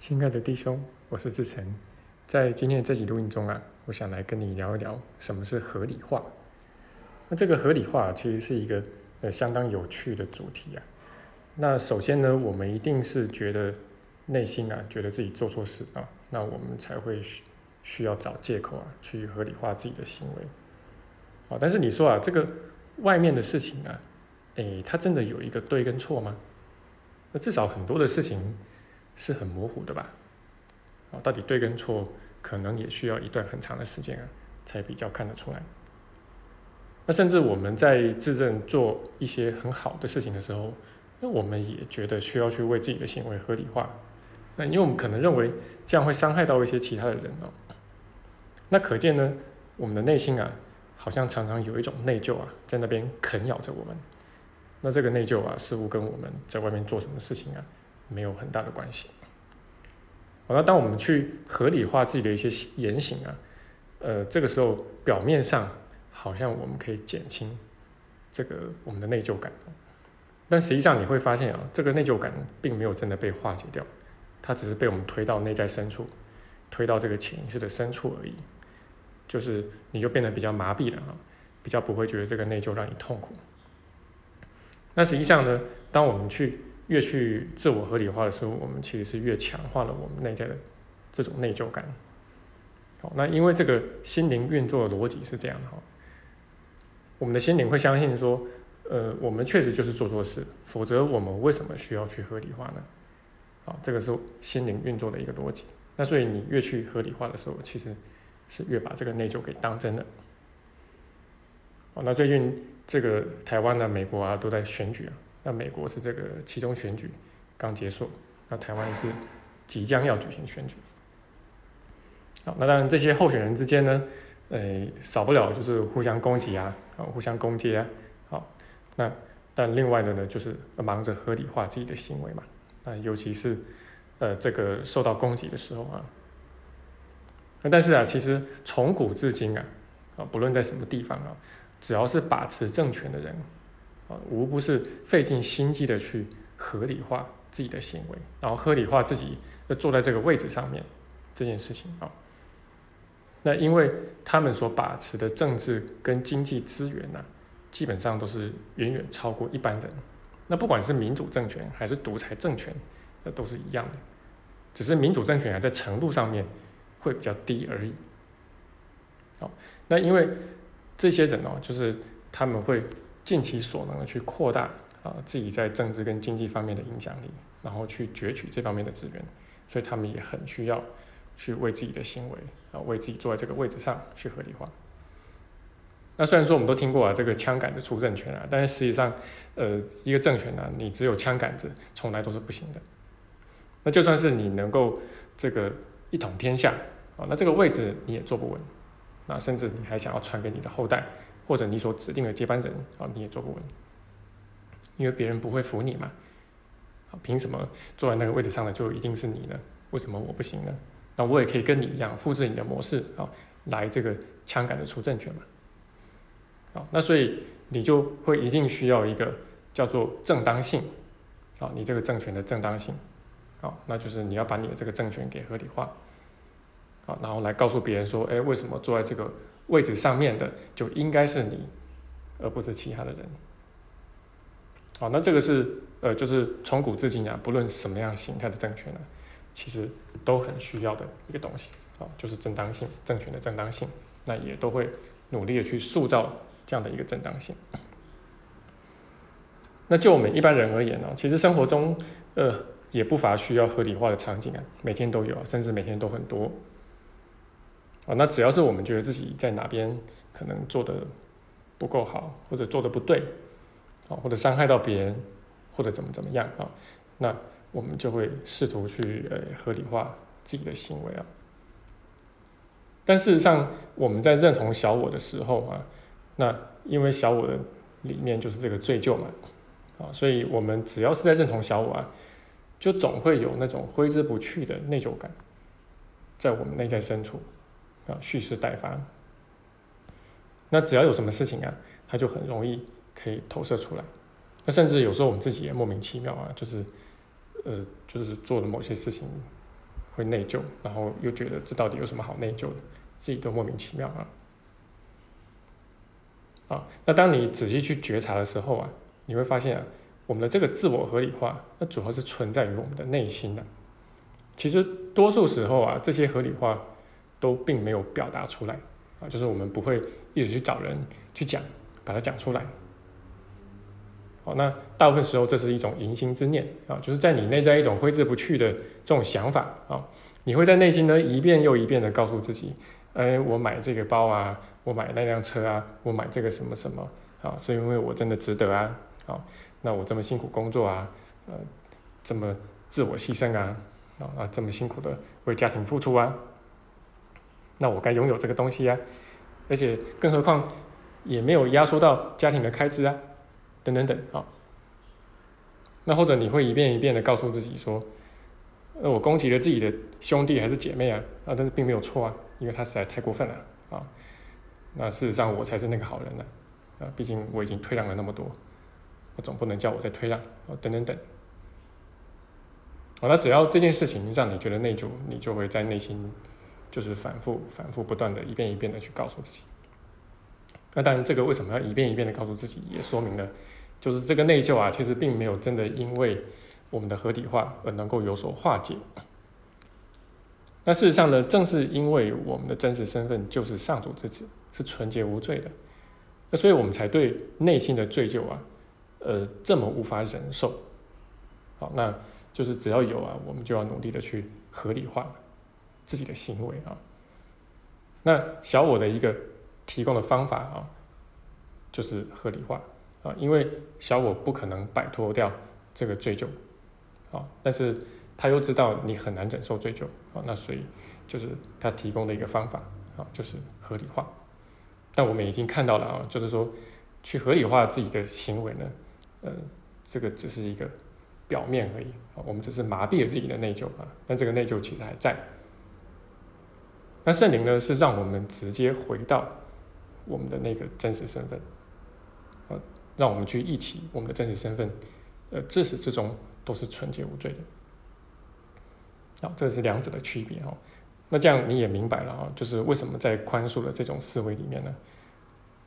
亲爱的弟兄，我是志成，在今天的这集录音中啊，我想来跟你聊一聊什么是合理化。那这个合理化其实是一个呃相当有趣的主题啊。那首先呢，我们一定是觉得内心啊，觉得自己做错事啊，那我们才会需需要找借口啊，去合理化自己的行为。啊，但是你说啊，这个外面的事情啊，诶，它真的有一个对跟错吗？那至少很多的事情。是很模糊的吧？啊，到底对跟错，可能也需要一段很长的时间啊，才比较看得出来。那甚至我们在自认做一些很好的事情的时候，那我们也觉得需要去为自己的行为合理化。那因为我们可能认为这样会伤害到一些其他的人哦。那可见呢，我们的内心啊，好像常常有一种内疚啊，在那边啃咬着我们。那这个内疚啊，似乎跟我们在外面做什么事情啊？没有很大的关系。好，那当我们去合理化自己的一些言行啊，呃，这个时候表面上好像我们可以减轻这个我们的内疚感，但实际上你会发现啊，这个内疚感并没有真的被化解掉，它只是被我们推到内在深处，推到这个潜意识的深处而已。就是你就变得比较麻痹了啊，比较不会觉得这个内疚让你痛苦。那实际上呢，当我们去越去自我合理化的时候，我们其实是越强化了我们内在的这种内疚感。好，那因为这个心灵运作的逻辑是这样的哈，我们的心灵会相信说，呃，我们确实就是做错事，否则我们为什么需要去合理化呢？好，这个是心灵运作的一个逻辑。那所以你越去合理化的时候，其实是越把这个内疚给当真的。好，那最近这个台湾呢、美国啊都在选举啊。那美国是这个其中选举刚结束，那台湾是即将要举行选举。好，那当然这些候选人之间呢，呃，少不了就是互相攻击啊，啊，互相攻击啊。好，那但另外的呢，就是忙着合理化自己的行为嘛。那，尤其是呃这个受到攻击的时候啊。那但是啊，其实从古至今啊，啊，不论在什么地方啊，只要是把持政权的人。无不是费尽心机的去合理化自己的行为，然后合理化自己要坐在这个位置上面这件事情啊。那因为他们所把持的政治跟经济资源呢，基本上都是远远超过一般人。那不管是民主政权还是独裁政权，那都是一样的，只是民主政权啊在程度上面会比较低而已。好，那因为这些人哦，就是他们会。尽其所能的去扩大啊自己在政治跟经济方面的影响力，然后去攫取这方面的资源，所以他们也很需要去为自己的行为啊为自己坐在这个位置上去合理化。那虽然说我们都听过啊这个枪杆子出政权啊，但是实际上呃一个政权呢，你只有枪杆子从来都是不行的。那就算是你能够这个一统天下啊，那这个位置你也坐不稳，那甚至你还想要传给你的后代。或者你所指定的接班人啊，你也坐不稳，因为别人不会服你嘛。啊，凭什么坐在那个位置上的就一定是你呢？为什么我不行呢？那我也可以跟你一样复制你的模式啊，来这个枪杆的出政权嘛。好，那所以你就会一定需要一个叫做正当性啊，你这个政权的正当性啊，那就是你要把你的这个政权给合理化，好，然后来告诉别人说，哎，为什么坐在这个。位置上面的就应该是你，而不是其他的人。好，那这个是呃，就是从古至今啊，不论什么样形态的政权呢，其实都很需要的一个东西啊，就是正当性，政权的正当性，那也都会努力的去塑造这样的一个正当性。那就我们一般人而言呢，其实生活中呃也不乏需要合理化的场景啊，每天都有，甚至每天都很多。啊，那只要是我们觉得自己在哪边可能做的不够好，或者做的不对，啊，或者伤害到别人，或者怎么怎么样啊，那我们就会试图去呃合理化自己的行为啊。但事实上，我们在认同小我的时候啊，那因为小我的里面就是这个罪疚嘛，啊，所以我们只要是在认同小我啊，就总会有那种挥之不去的内疚感，在我们内在深处。啊，蓄势待发。那只要有什么事情啊，他就很容易可以投射出来。那甚至有时候我们自己也莫名其妙啊，就是呃，就是做了某些事情，会内疚，然后又觉得这到底有什么好内疚的，自己都莫名其妙啊。啊，那当你仔细去觉察的时候啊，你会发现啊，我们的这个自我合理化，那主要是存在于我们的内心的。其实多数时候啊，这些合理化都并没有表达出来啊，就是我们不会一直去找人去讲，把它讲出来。好，那大部分时候这是一种迎心之念啊，就是在你内在一种挥之不去的这种想法啊，你会在内心呢一遍又一遍的告诉自己。哎，我买这个包啊，我买那辆车啊，我买这个什么什么啊，是因为我真的值得啊，啊，那我这么辛苦工作啊，呃，这么自我牺牲，啊啊，这么辛苦的为家庭付出啊，那我该拥有这个东西啊，而且更何况也没有压缩到家庭的开支啊，等等等啊，那或者你会一遍一遍的告诉自己说，呃，我攻击了自己的兄弟还是姐妹啊，啊，但是并没有错啊。因为他实在太过分了啊！那事实上我才是那个好人呢啊！毕竟我已经退让了那么多，我总不能叫我再退让啊！等等等。好，那只要这件事情让你觉得内疚，你就会在内心就是反复、反复不断的一遍一遍的去告诉自己。那当然，这个为什么要一遍一遍的告诉自己，也说明了就是这个内疚啊，其实并没有真的因为我们的合理化而能够有所化解。那事实上呢，正是因为我们的真实身份就是上主之子，是纯洁无罪的，那所以我们才对内心的罪疚啊，呃，这么无法忍受。好，那就是只要有啊，我们就要努力的去合理化自己的行为啊。那小我的一个提供的方法啊，就是合理化啊，因为小我不可能摆脱掉这个罪疚啊，但是。他又知道你很难忍受追究啊，那所以就是他提供的一个方法啊，就是合理化。但我们已经看到了啊，就是说去合理化自己的行为呢，呃，这个只是一个表面而已啊，我们只是麻痹了自己的内疚啊，但这个内疚其实还在。那圣灵呢，是让我们直接回到我们的那个真实身份啊，让我们去忆起我们的真实身份，呃，自始至终都是纯洁无罪的。啊，这是两者的区别哦。那这样你也明白了啊，就是为什么在宽恕的这种思维里面呢，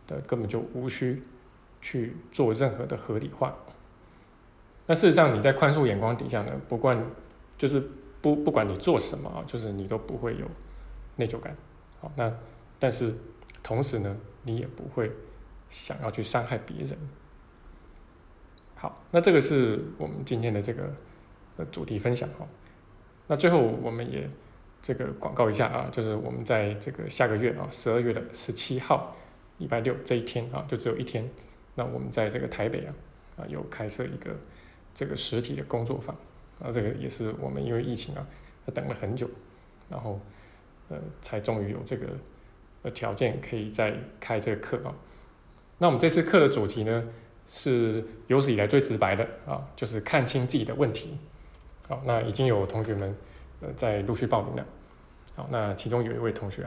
的根本就无需去做任何的合理化。那事实上你在宽恕眼光底下呢，不管就是不不管你做什么啊，就是你都不会有内疚感。好，那但是同时呢，你也不会想要去伤害别人。好，那这个是我们今天的这个呃主题分享哈。那最后我们也这个广告一下啊，就是我们在这个下个月啊，十二月的十七号，礼拜六这一天啊，就只有一天。那我们在这个台北啊，啊有开设一个这个实体的工作坊啊，这个也是我们因为疫情啊，等了很久，然后呃才终于有这个呃条件可以再开这个课啊。那我们这次课的主题呢，是有史以来最直白的啊，就是看清自己的问题。好，那已经有同学们呃在陆续报名了。好，那其中有一位同学，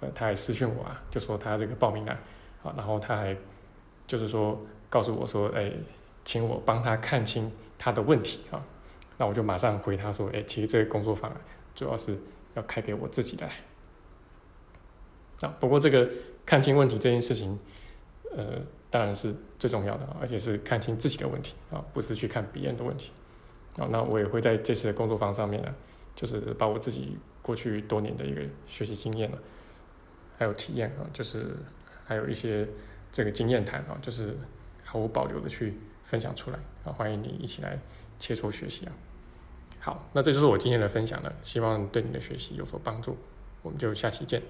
呃，他还私讯我啊，就说他这个报名了，好，然后他还就是说告诉我说，哎，请我帮他看清他的问题啊。那我就马上回他说，哎，其实这个工作坊啊，主要是要开给我自己的。啊，不过这个看清问题这件事情，呃，当然是最重要的，而且是看清自己的问题啊，不是去看别人的问题。啊，那我也会在这次的工作坊上面呢，就是把我自己过去多年的一个学习经验呢，还有体验啊，就是还有一些这个经验谈啊，就是毫无保留的去分享出来啊，欢迎你一起来切磋学习啊。好，那这就是我今天的分享了，希望对你的学习有所帮助，我们就下期见。